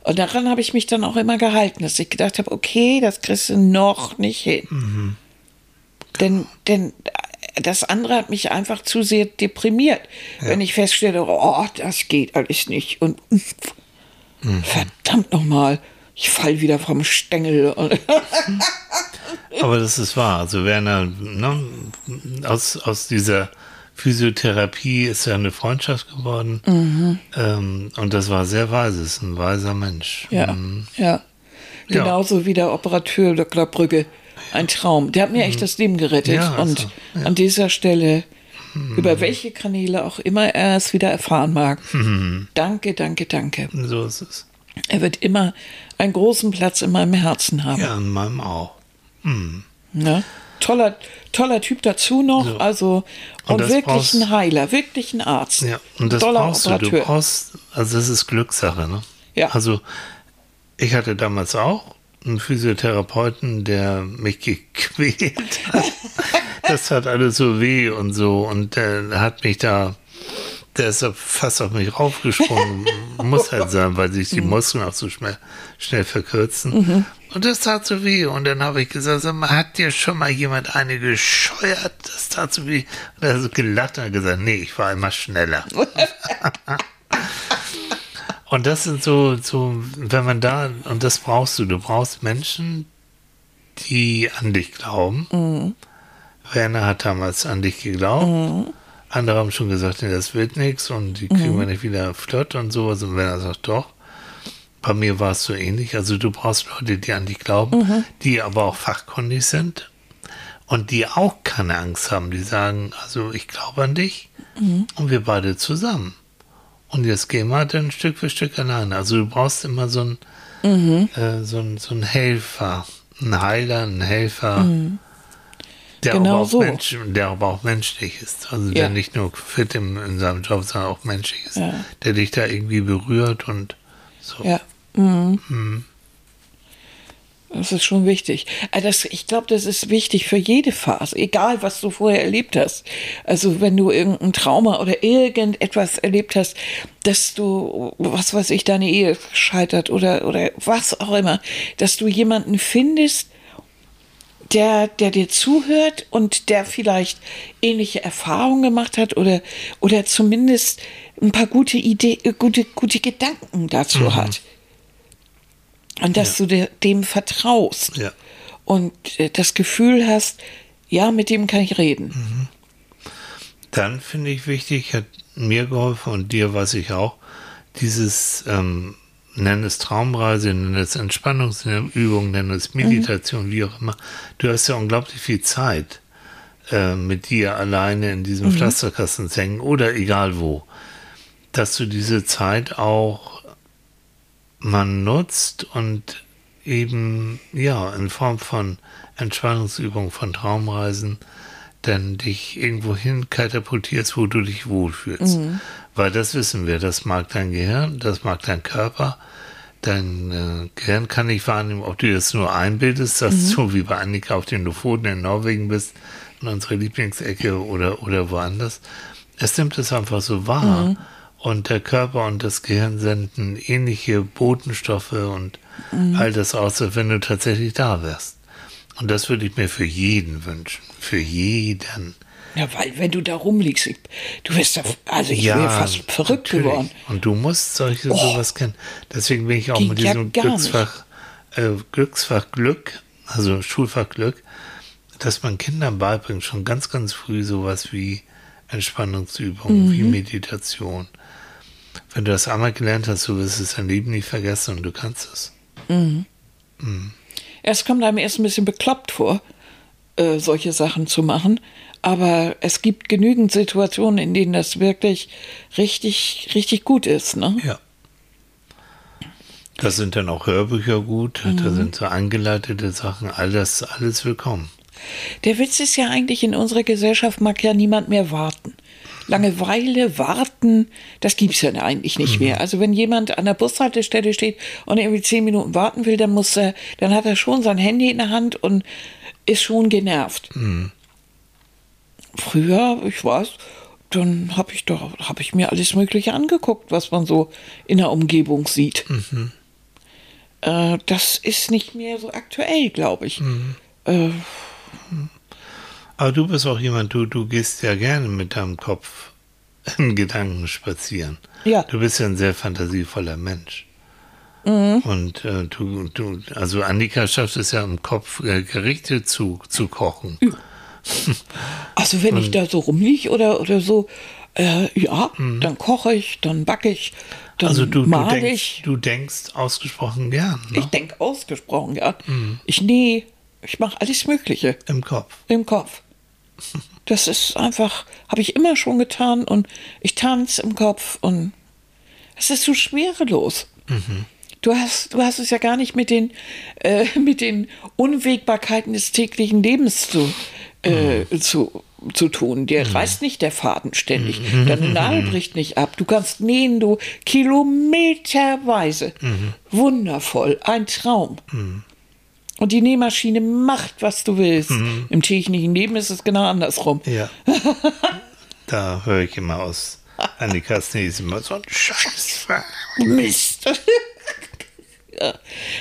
Und daran habe ich mich dann auch immer gehalten, dass ich gedacht habe, okay, das kriegst du noch nicht hin. Denn, denn das andere hat mich einfach zu sehr deprimiert, wenn ich feststelle, oh, das geht alles nicht. Und verdammt nochmal, ich fall wieder vom Stängel. Aber das ist wahr. Also Werner, ne, aus, aus dieser Physiotherapie ist ja eine Freundschaft geworden. Ähm, und das war sehr weise. Ist ein weiser Mensch. ja, Mhm. ja. Ja. Genauso wie der Operateur Dr. Brügge. Ein Traum. Der hat mir echt das Leben gerettet. Ja, also, und an dieser Stelle, über welche Kanäle auch immer er es wieder erfahren mag, danke, danke, danke. So ist es. Er wird immer einen großen Platz in meinem Herzen haben. Ja, in meinem auch. Ne? Toller, toller Typ dazu noch, So. also Und und, wirklich brauchst- ein Heiler, wirklich ein Arzt. Ja, und das Toller brauchst du. Du brauchst, also das ist Glückssache, ne? Ja. Also ich hatte damals auch einen Physiotherapeuten, der mich gequält hat. das hat alles so weh und so und der hat mich da, der ist fast auf mich raufgesprungen. Muss halt sein, weil sich die Mhm. Muskeln auch so schnell, schnell verkürzen. Und das tat so weh. Und dann habe ich gesagt, sag mal, hat dir schon mal jemand eine gescheuert? Das tat so weh. Und er hat so gelacht und gesagt, nee, ich war immer schneller. und das sind so, so, wenn man da, und das brauchst du, du brauchst Menschen, die an dich glauben. Werner hat damals an dich geglaubt. Andere haben schon gesagt, nee, das wird nichts und die kriegen wir nicht wieder flott und sowas. Und Werner sagt, doch. Bei mir war es so ähnlich. Also du brauchst Leute, die an dich glauben, die aber auch fachkundig sind und die auch keine Angst haben. Die sagen, also ich glaube an dich und wir beide zusammen. Und jetzt gehen wir dann Stück für Stück alleine. Also du brauchst immer so einen, äh, so einen, so einen Helfer, einen Heiler, einen Helfer, der, Genau aber auch so. Mensch, der aber auch menschlich ist. Also der Ja. nicht nur fit im, in seinem Job, sondern auch menschlich ist. Ja. Der dich da irgendwie berührt und so. Ja. Mhm. Das ist schon wichtig. Also Das, ich glaube, das ist wichtig für jede Phase, egal was du vorher erlebt hast. Also wenn du irgendein Trauma oder irgendetwas erlebt hast, dass du, was weiß ich, deine Ehe scheitert oder, oder was auch immer, dass du jemanden findest, der, der dir zuhört und der vielleicht ähnliche Erfahrungen gemacht hat oder, oder zumindest ein paar gute Ideen, gute, gute Gedanken dazu hat. Und dass du de, dem vertraust Ja. und äh, das Gefühl hast, ja, mit dem kann ich reden. Dann finde ich wichtig, hat mir geholfen und dir weiß ich auch, dieses, ähm, nenn es Traumreise, nenn es Entspannungsübung, nenn es Meditation, wie auch immer. Du hast ja unglaublich viel Zeit, äh, mit dir alleine in diesem Pflasterkasten zu hängen oder egal wo. Dass du diese Zeit auch man nutzt und eben, ja, in Form von Entspannungsübungen, von Traumreisen, dann dich irgendwo hin katapultierst, wo du dich wohlfühlst. Weil das wissen wir, das mag dein Gehirn, das mag dein Körper. Dein äh, Gehirn kann nicht wahrnehmen, ob du das nur einbildest, dass so wie bei Annika auf den Lofoten in Norwegen bist, in unserer Lieblingsecke oder, oder woanders. Es nimmt es einfach so wahr. Und der Körper und das Gehirn senden ähnliche Botenstoffe und all das aus, als wenn du tatsächlich da wärst. Und das würde ich mir für jeden wünschen. Für jeden. Ja, weil wenn du da rumliegst, ich, du wirst da, also ich wäre fast verrückt natürlich. geworden. Und du musst solche sowas kennen. Deswegen bin ich auch mit ja diesem nicht. Glücksfach, äh, Glücksfach Glück, also Schulfach Glück, dass man Kindern beibringt, schon ganz, ganz früh sowas wie Entspannungsübungen, Mhm. wie Meditation. Wenn du das einmal gelernt hast, du wirst es dein Leben nie vergessen und du kannst es. Es kommt einem erst ein bisschen bekloppt vor, äh, solche Sachen zu machen. Aber es gibt genügend Situationen, in denen das wirklich richtig, richtig gut ist. Ne? Ja. Da sind dann auch Hörbücher gut, mhm. da sind so angeleitete Sachen, alles, alles willkommen. Der Witz ist ja eigentlich, in unserer Gesellschaft mag ja niemand mehr warten. Langeweile, warten, das gibt es ja eigentlich nicht mhm. mehr. Also wenn jemand an der Bushaltestelle steht und irgendwie zehn Minuten warten will, dann muss er, dann hat er schon sein Handy in der Hand und ist schon genervt. Mhm. Früher, ich weiß, dann habe ich doch, habe ich mir alles Mögliche angeguckt, was man so in der Umgebung sieht. Mhm. Äh, das ist nicht mehr so aktuell, glaube ich. Mhm. Äh, aber du bist auch jemand, du, du gehst ja gerne mit deinem Kopf in Gedanken spazieren. Ja. Du bist ja ein sehr fantasievoller Mensch. Mhm. Und äh, du, du, also Annika schafft es ja im Kopf, äh, Gerichte zu, zu kochen. Ja. Also wenn ich da so rumliege oder, oder so, äh, ja, mhm. dann koche ich, dann backe ich, dann also du, mal du denkst, ich. Du denkst ausgesprochen gern. Ne? Ich denke ausgesprochen gern. Mhm. Ich nähe, ich mache alles Mögliche. Im Kopf. Im Kopf. Das ist einfach, habe ich immer schon getan und ich tanze im Kopf und es ist so schwerelos. Mhm. Du hast, du hast es ja gar nicht mit den, äh, mit den Unwägbarkeiten des täglichen Lebens zu, äh, mhm. zu, zu tun. Der mhm. reißt nicht der Faden ständig. Mhm. Deine Nadel bricht nicht ab. Du kannst nähen, du kilometerweise. Mhm. Wundervoll. Ein Traum. Und die Nähmaschine macht, was du willst. Mhm. Im täglichen Leben ist es genau andersrum. Ja. da höre ich immer aus. Annikas Nähe ist immer so ein Scheiß. Mist. ja,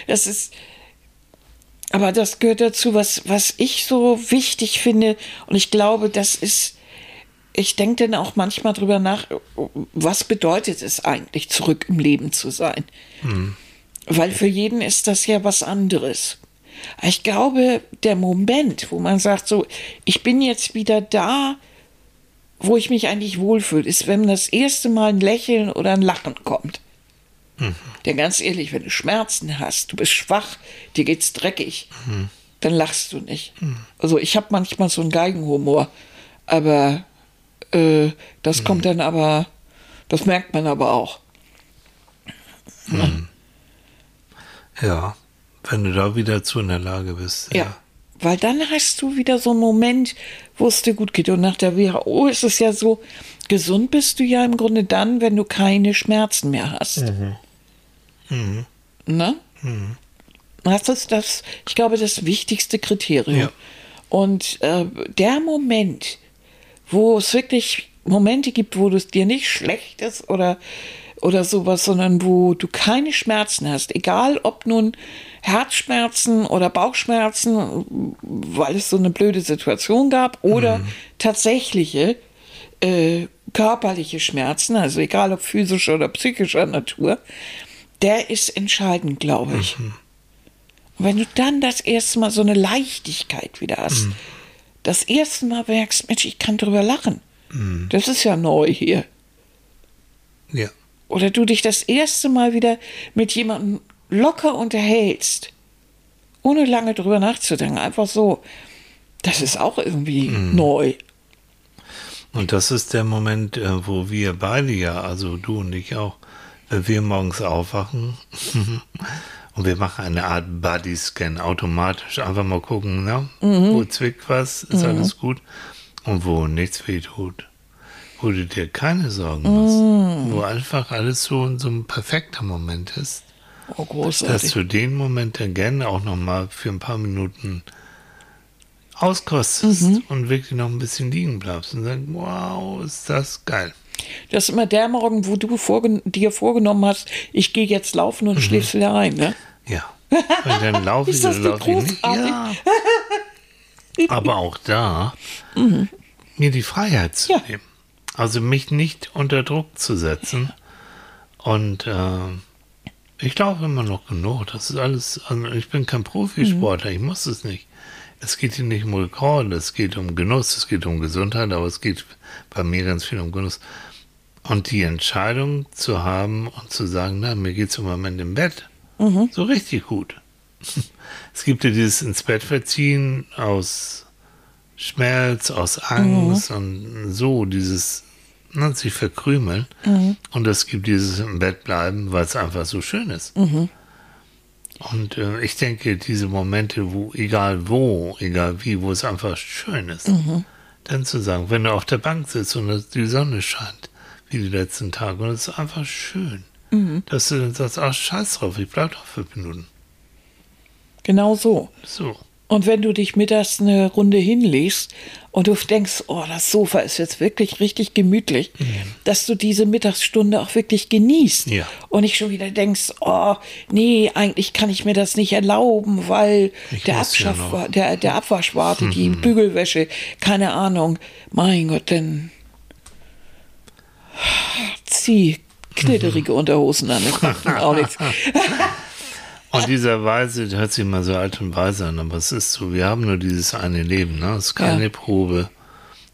das ist. Aber das gehört dazu, was, was ich so wichtig finde. Und ich glaube, das ist. Ich denke dann auch manchmal drüber nach, was bedeutet es eigentlich, zurück im Leben zu sein? Mhm. Weil für jeden ist das ja was anderes. Ich glaube, der Moment, wo man sagt, so, ich bin jetzt wieder da, wo ich mich eigentlich wohlfühle, ist, wenn das erste Mal ein Lächeln oder ein Lachen kommt. Mhm. Denn ganz ehrlich, wenn du Schmerzen hast, du bist schwach, dir geht's dreckig, mhm. dann lachst du nicht. Mhm. Also ich habe manchmal so einen Geigenhumor, aber äh, das mhm. kommt dann aber, das merkt man aber auch. Mhm. Ja wenn du da wieder zu in der Lage bist. Ja. ja. Weil dann hast du wieder so einen Moment, wo es dir gut geht. Und nach der WHO ist es ja so, gesund bist du ja im Grunde dann, wenn du keine Schmerzen mehr hast. Mhm. Mhm. Ne? Mhm. Das ist das, ich glaube, das wichtigste Kriterium. Ja. Und äh, der Moment, wo es wirklich Momente gibt, wo es dir nicht schlecht ist oder, oder sowas, sondern wo du keine Schmerzen hast, egal ob nun Herzschmerzen oder Bauchschmerzen, weil es so eine blöde Situation gab, oder mhm. tatsächliche äh, körperliche Schmerzen, also egal ob physischer oder psychischer Natur, der ist entscheidend, glaube ich. Mhm. Und wenn du dann das erste Mal so eine Leichtigkeit wieder hast, mhm. das erste Mal merkst, Mensch, ich kann drüber lachen. Mhm. Das ist ja neu hier. Ja. Oder du dich das erste Mal wieder mit jemandem locker unterhältst, ohne lange drüber nachzudenken, einfach so, das ist auch irgendwie mhm. neu. Und das ist der Moment, äh, wo wir beide ja, also du und ich auch, äh, wir morgens aufwachen und wir machen eine Art Body-Scan automatisch. Einfach mal gucken, ne? Mhm. wo zwickt was, ist mhm. alles gut und wo nichts weh tut. Wo du dir keine Sorgen machst. Mhm. Wo einfach alles so in so einem perfekter Moment ist. Oh, großartig. Dass du den Moment dann gerne auch nochmal für ein paar Minuten auskostest mhm. und wirklich noch ein bisschen liegen bleibst und sagst, wow, ist das geil. Das ist immer der Morgen, wo du vorgen dir vorgenommen hast, ich gehe jetzt laufen und mhm. schläfst wieder ein, ne? Ja. Und dann laufe ich, dann laufe ich nicht. Ja. Aber auch da, mhm. mir die Freiheit zu ja. nehmen. Also mich nicht unter Druck zu setzen und äh, ich laufe immer noch genug. Das ist alles. Also ich bin kein Profisportler, mhm. ich muss es nicht. Es geht hier nicht um Rekord, es geht um Genuss, es geht um Gesundheit, aber es geht bei mir ganz viel um Genuss. Und die Entscheidung zu haben und zu sagen, na, mir geht es im Moment im Bett. Mhm. So richtig gut. Es gibt ja dieses ins Bett verziehen aus Schmerz, aus Angst mhm. und so, dieses ne, sich verkrümeln. Mhm. Und es gibt dieses im Bett bleiben, weil es einfach so schön ist. Mhm. Und äh, ich denke, diese Momente, wo, egal wo, egal wie, wo es einfach schön ist, mhm. dann zu sagen, wenn du auf der Bank sitzt und die Sonne scheint, wie die letzten Tage, und es ist einfach schön, mhm. dass du dann sagst, ach, scheiß drauf, ich bleib doch fünf Minuten. Genau so. So. Und wenn du dich mittags eine Runde hinlegst und du denkst, oh, das Sofa ist jetzt wirklich richtig gemütlich, mhm. dass du diese Mittagsstunde auch wirklich genießt. Ja. Und nicht schon wieder denkst, oh, nee, eigentlich kann ich mir das nicht erlauben, weil der, Abschaff, ja der, der Abwasch wartet, mhm. die Bügelwäsche, keine Ahnung. Mein Gott, denn zieh knitterige mhm. Unterhosen an, das macht auch nichts. Und dieser Weise, hört sich mal so alt und weise an, aber es ist so, wir haben nur dieses eine Leben, ne? Es ist keine ja. Probe,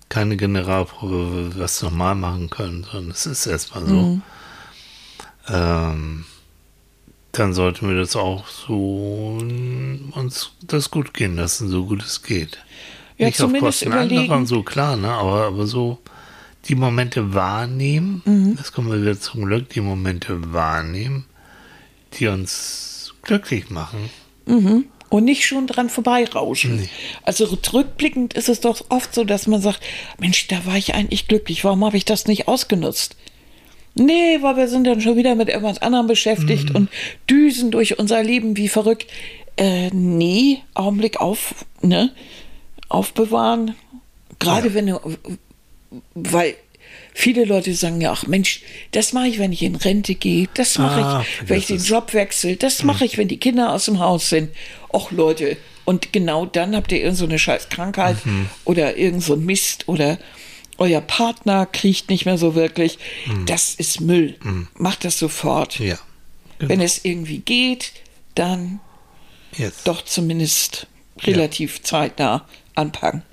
keine Generalprobe, was wir nochmal machen können, sondern es ist erstmal so. Mhm. Ähm, dann sollten wir das auch so uns das gut gehen lassen, so gut es geht. Ja, Nicht auf Kosten anderer, so klar, ne? aber, aber so die Momente wahrnehmen, mhm. das kommen wir wieder zum Glück, die Momente wahrnehmen, die uns glücklich machen. Mhm. Und nicht schon dran vorbeirauschen. Nee. Also rückblickend ist es doch oft so, dass man sagt, Mensch, da war ich eigentlich glücklich, warum habe ich das nicht ausgenutzt? Nee, weil wir sind dann schon wieder mit irgendwas anderem beschäftigt mhm. und düsen durch unser Leben wie verrückt. Äh, nee, Augenblick auf, ne? Aufbewahren. Gerade ja. wenn du, weil Viele Leute sagen ja, ach Mensch, das mache ich, wenn ich in Rente gehe, das mache ah, ich, wenn ich den Job wechsle, das mache ich, wenn die Kinder aus dem Haus sind. Och Leute, und genau dann habt ihr irgendeine so scheiß Krankheit mhm. oder irgend so ein Mist oder euer Partner kriecht nicht mehr so wirklich. Mhm. Das ist Müll. Mhm. Macht das sofort. Ja. Genau. Wenn es irgendwie geht, dann Jetzt. doch zumindest relativ ja. zeitnah anpacken.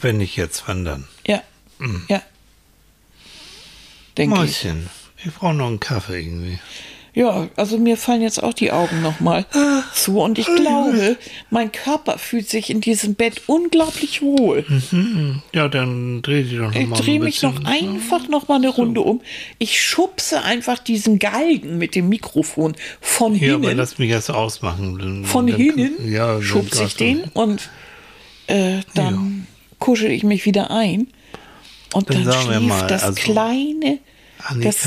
Wenn nicht jetzt, wann dann? Ja. Mhm. Ja denke ich. Mäuschen, ich brauche noch einen Kaffee irgendwie. Ja, also mir fallen jetzt auch die Augen nochmal zu und ich glaube, mein Körper fühlt sich in diesem Bett unglaublich wohl. Mhm. Ja, dann dreh dich doch nochmal. Ich drehe mich noch einfach nochmal eine Runde so. um. Ich schubse einfach diesen Galgen mit dem Mikrofon von ja, hinten. Ja, aber lass mich erst ausmachen. von dann, hinten ja, schubse ich den und äh, dann ja. kuschel ich mich wieder ein. Und dann, dann schlief mal, das also kleine das,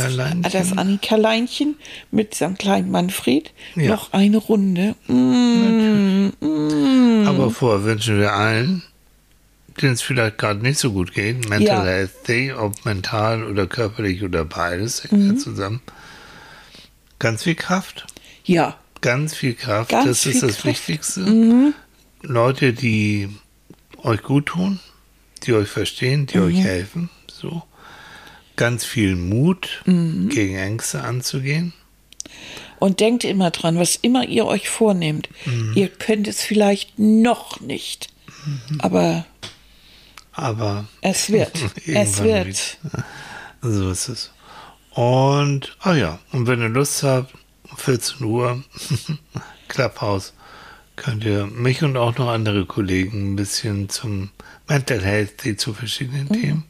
das Annika-Leinchen mit seinem kleinen Manfred ja. noch eine Runde. Mm, mm. Aber vorher wünschen wir allen, denen es vielleicht gerade nicht so gut geht, Mental ja. Health Day, ob mental oder körperlich oder beides mhm. zusammen, ganz viel Kraft. Ja. Ganz viel Kraft, ganz das ist das Kraft. Wichtigste. Mhm. Leute, die euch gut tun, die euch verstehen, die mhm. euch helfen. So. Ganz viel Mut, mhm. gegen Ängste anzugehen. Und denkt immer dran, was immer ihr euch vornehmt, mhm. ihr könnt es vielleicht noch nicht. Mhm. Aber, aber es wird. es wird. Wieder. So ist es. Und, ah oh ja, und wenn ihr Lust habt, 14 Uhr, Clubhouse, könnt ihr mich und auch noch andere Kollegen ein bisschen zum Mental Health Day zu verschiedenen mhm. Themen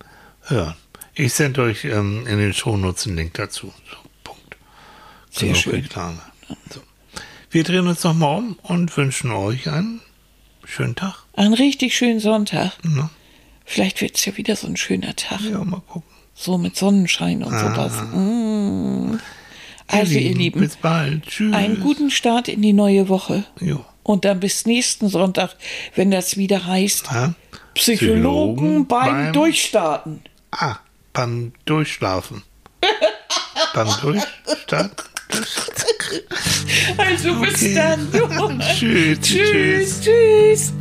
hören. Ich sende euch ähm, in den Shownotes einen Link dazu. So, Punkt. Sehr schön. So. Wir drehen uns nochmal um und wünschen euch einen schönen Tag. Einen richtig schönen Sonntag. Ja. Vielleicht wird es ja wieder so ein schöner Tag. Ja, mal gucken. So mit Sonnenschein und ah. sowas. Mm. Also, ihr Lieben, bis bald. Tschüss. Einen guten Start in die neue Woche. Jo. Und dann bis nächsten Sonntag, wenn das wieder heißt, ja. Psychologen, Psychologen beim, beim, Durchstarten. Ah, beim Durchschlafen. beim Durchstarten. Also bis okay. dann. tschüss. Tschüss. Tschüss. tschüss.